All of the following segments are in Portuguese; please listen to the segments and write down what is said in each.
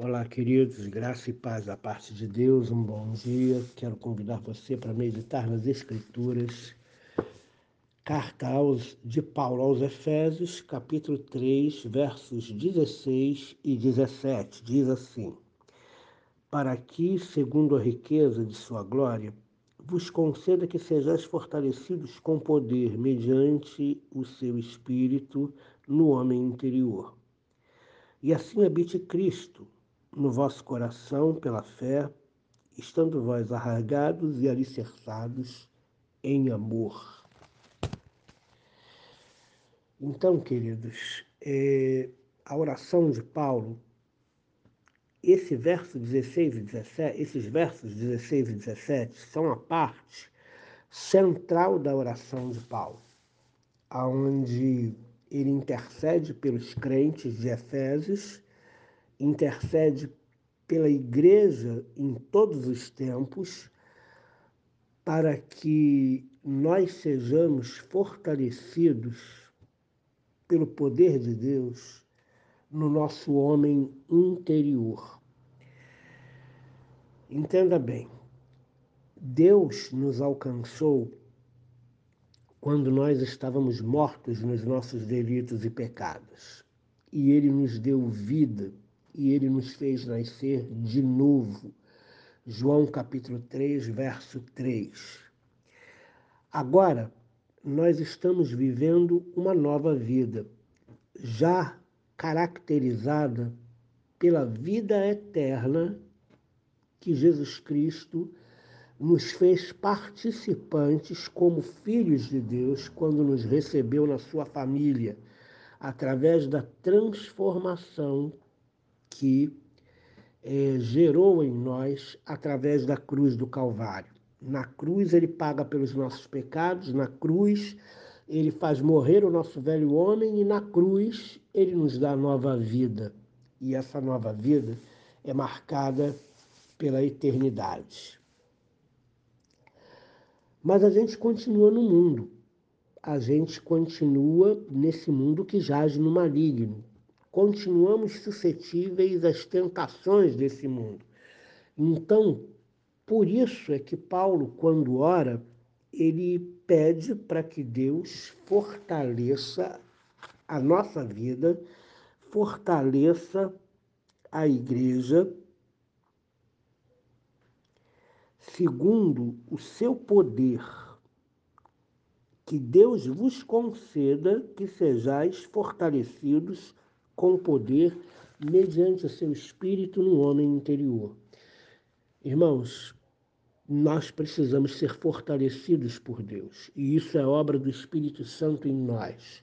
Olá, queridos, graça e paz da parte de Deus, um bom dia. Quero convidar você para meditar nas Escrituras. Carta aos, de Paulo aos Efésios, capítulo 3, versos 16 e 17. Diz assim: Para que, segundo a riqueza de sua glória, vos conceda que sejais fortalecidos com poder mediante o seu espírito no homem interior. E assim habite Cristo no vosso coração pela fé, estando vós arraigados e alicerçados em amor. Então, queridos, é, a oração de Paulo, esse verso 16 e 17, esses versos 16 e 17 são a parte central da oração de Paulo, aonde ele intercede pelos crentes de Efésios intercede pela igreja em todos os tempos, para que nós sejamos fortalecidos pelo poder de Deus no nosso homem interior. Entenda bem, Deus nos alcançou quando nós estávamos mortos nos nossos delitos e pecados, e Ele nos deu vida e ele nos fez nascer de novo. João capítulo 3, verso 3. Agora, nós estamos vivendo uma nova vida, já caracterizada pela vida eterna que Jesus Cristo nos fez participantes como filhos de Deus quando nos recebeu na sua família, através da transformação que é, gerou em nós através da cruz do Calvário. Na cruz ele paga pelos nossos pecados, na cruz ele faz morrer o nosso velho homem e na cruz ele nos dá nova vida. E essa nova vida é marcada pela eternidade. Mas a gente continua no mundo. A gente continua nesse mundo que jaz no maligno continuamos suscetíveis às tentações desse mundo. Então, por isso é que Paulo, quando ora, ele pede para que Deus fortaleça a nossa vida, fortaleça a igreja, segundo o seu poder. Que Deus vos conceda que sejais fortalecidos com poder mediante o seu espírito no homem interior. Irmãos, nós precisamos ser fortalecidos por Deus, e isso é obra do Espírito Santo em nós.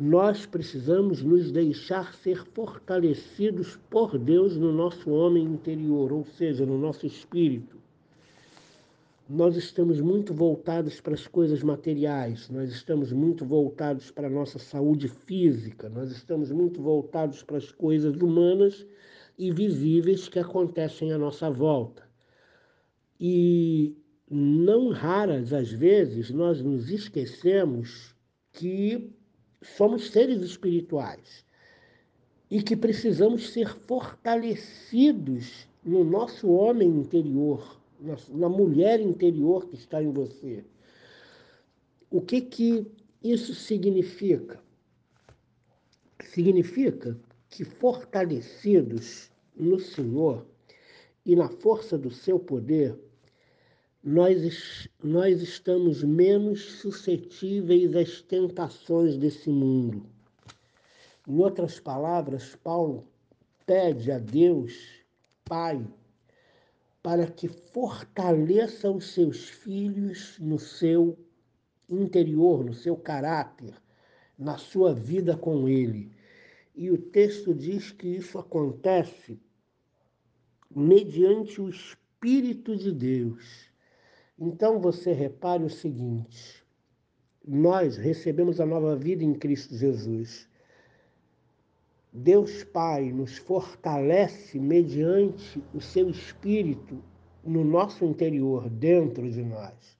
Nós precisamos nos deixar ser fortalecidos por Deus no nosso homem interior, ou seja, no nosso espírito nós estamos muito voltados para as coisas materiais, nós estamos muito voltados para a nossa saúde física, nós estamos muito voltados para as coisas humanas e visíveis que acontecem à nossa volta. E não raras às vezes nós nos esquecemos que somos seres espirituais e que precisamos ser fortalecidos no nosso homem interior na, na mulher interior que está em você. O que que isso significa? Significa que fortalecidos no Senhor e na força do seu poder, nós, nós estamos menos suscetíveis às tentações desse mundo. Em outras palavras, Paulo pede a Deus, Pai, para que fortaleça os seus filhos no seu interior, no seu caráter, na sua vida com Ele. E o texto diz que isso acontece mediante o Espírito de Deus. Então você repare o seguinte: nós recebemos a nova vida em Cristo Jesus. Deus Pai nos fortalece mediante o seu Espírito no nosso interior, dentro de nós.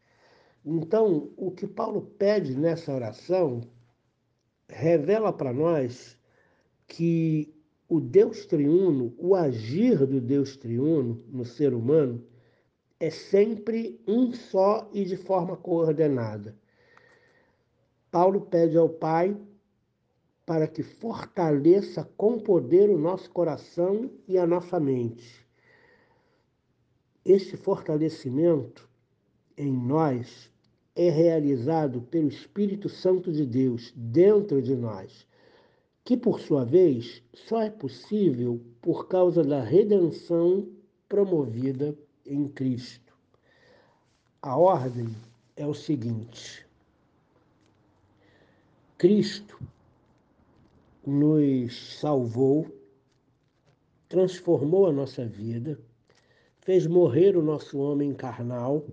Então, o que Paulo pede nessa oração revela para nós que o Deus triuno, o agir do Deus triuno no ser humano é sempre um só e de forma coordenada. Paulo pede ao Pai para que fortaleça com poder o nosso coração e a nossa mente. Este fortalecimento em nós é realizado pelo Espírito Santo de Deus dentro de nós, que por sua vez só é possível por causa da redenção promovida em Cristo. A ordem é o seguinte: Cristo nos salvou, transformou a nossa vida, fez morrer o nosso homem carnal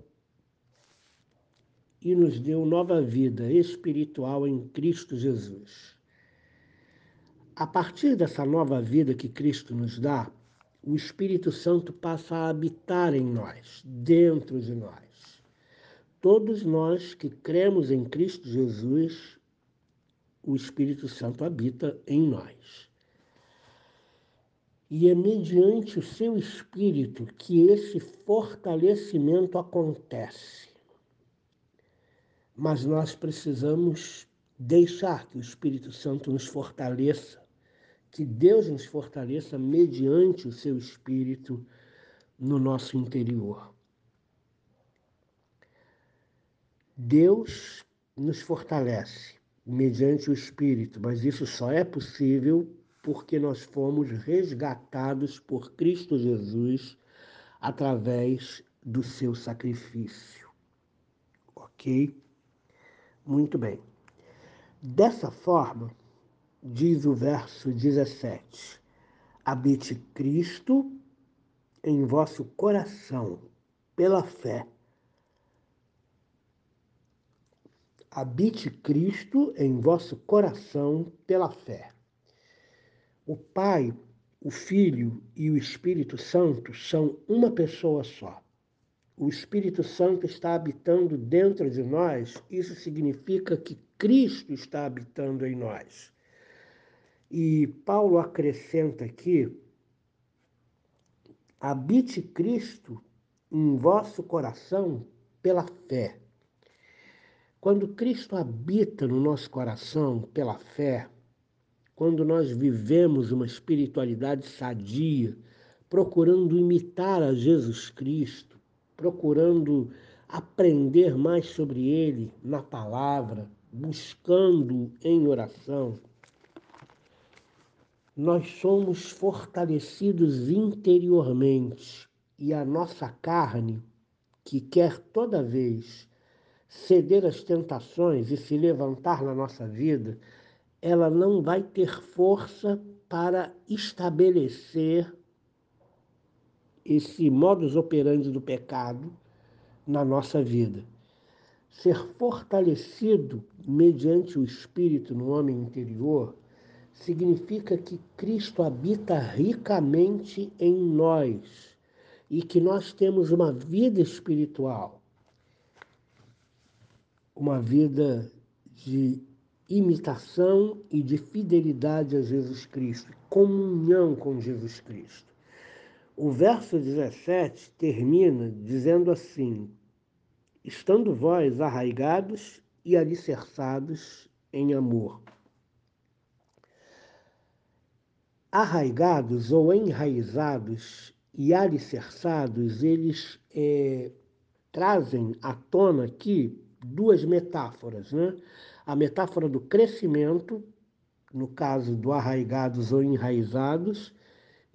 e nos deu nova vida espiritual em Cristo Jesus. A partir dessa nova vida que Cristo nos dá, o Espírito Santo passa a habitar em nós, dentro de nós. Todos nós que cremos em Cristo Jesus o Espírito Santo habita em nós. E é mediante o seu Espírito que esse fortalecimento acontece. Mas nós precisamos deixar que o Espírito Santo nos fortaleça, que Deus nos fortaleça mediante o seu Espírito no nosso interior. Deus nos fortalece mediante o Espírito, mas isso só é possível porque nós fomos resgatados por Cristo Jesus através do seu sacrifício. Ok? Muito bem. Dessa forma, diz o verso 17: habite Cristo em vosso coração pela fé habite Cristo em vosso coração pela fé. O Pai, o Filho e o Espírito Santo são uma pessoa só. O Espírito Santo está habitando dentro de nós, isso significa que Cristo está habitando em nós. E Paulo acrescenta aqui: habite Cristo em vosso coração pela fé. Quando Cristo habita no nosso coração pela fé, quando nós vivemos uma espiritualidade sadia, procurando imitar a Jesus Cristo, procurando aprender mais sobre Ele na palavra, buscando em oração, nós somos fortalecidos interiormente e a nossa carne, que quer toda vez ceder às tentações e se levantar na nossa vida, ela não vai ter força para estabelecer esse modus operandi do pecado na nossa vida. Ser fortalecido mediante o Espírito no homem interior significa que Cristo habita ricamente em nós e que nós temos uma vida espiritual uma vida de imitação e de fidelidade a Jesus Cristo, comunhão com Jesus Cristo. O verso 17 termina dizendo assim: Estando vós arraigados e alicerçados em amor. Arraigados ou enraizados e alicerçados, eles é, trazem à tona aqui duas metáforas, né? A metáfora do crescimento, no caso do arraigados ou enraizados,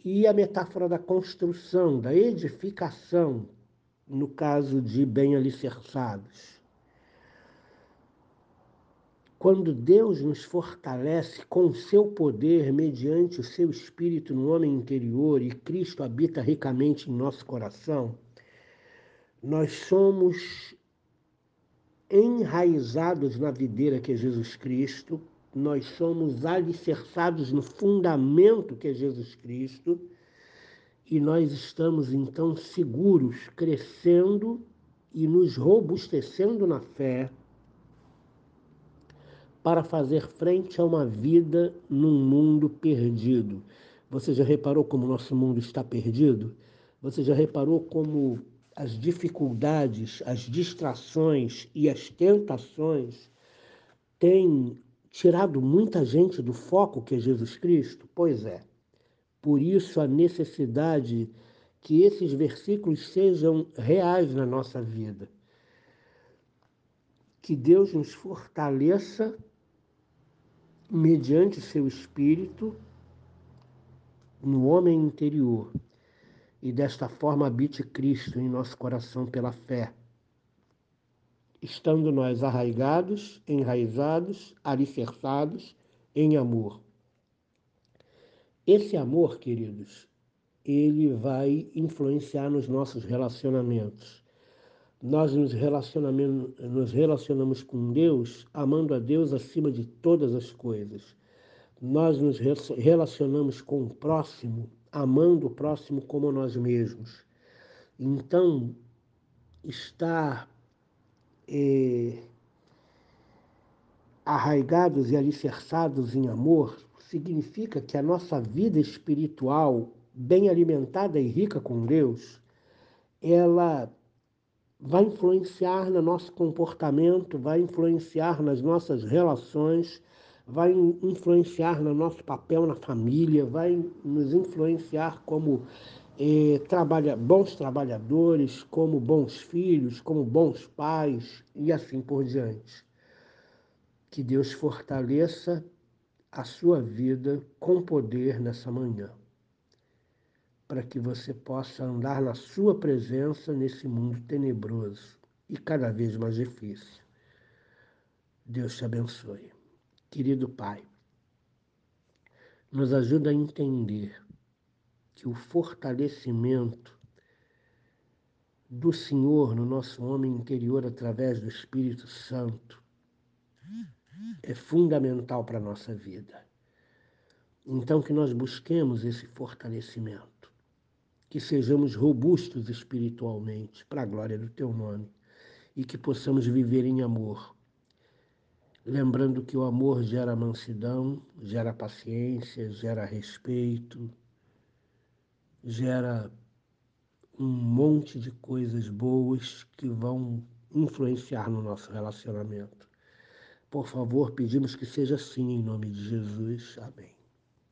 e a metáfora da construção, da edificação, no caso de bem alicerçados. Quando Deus nos fortalece com seu poder mediante o seu espírito no homem interior e Cristo habita ricamente em nosso coração, nós somos enraizados na videira que é Jesus Cristo, nós somos alicerçados no fundamento que é Jesus Cristo, e nós estamos então seguros, crescendo e nos robustecendo na fé para fazer frente a uma vida num mundo perdido. Você já reparou como nosso mundo está perdido? Você já reparou como as dificuldades, as distrações e as tentações têm tirado muita gente do foco que é Jesus Cristo? Pois é. Por isso a necessidade que esses versículos sejam reais na nossa vida. Que Deus nos fortaleça mediante seu espírito no homem interior e desta forma habite Cristo em nosso coração pela fé, estando nós arraigados, enraizados, alicerçados em amor. Esse amor, queridos, ele vai influenciar nos nossos relacionamentos. Nós nos relacionamos, nos relacionamos com Deus, amando a Deus acima de todas as coisas. Nós nos relacionamos com o próximo amando o próximo como nós mesmos. Então, estar é, arraigados e alicerçados em amor significa que a nossa vida espiritual, bem alimentada e rica com Deus, ela vai influenciar no nosso comportamento, vai influenciar nas nossas relações, vai influenciar no nosso papel na família, vai nos influenciar como eh, trabalha, bons trabalhadores, como bons filhos, como bons pais e assim por diante. Que Deus fortaleça a sua vida com poder nessa manhã, para que você possa andar na sua presença nesse mundo tenebroso e cada vez mais difícil. Deus te abençoe. Querido Pai, nos ajuda a entender que o fortalecimento do Senhor no nosso homem interior através do Espírito Santo é fundamental para a nossa vida. Então, que nós busquemos esse fortalecimento, que sejamos robustos espiritualmente, para a glória do Teu nome, e que possamos viver em amor lembrando que o amor gera mansidão, gera paciência, gera respeito, gera um monte de coisas boas que vão influenciar no nosso relacionamento. Por favor, pedimos que seja assim em nome de Jesus. Amém.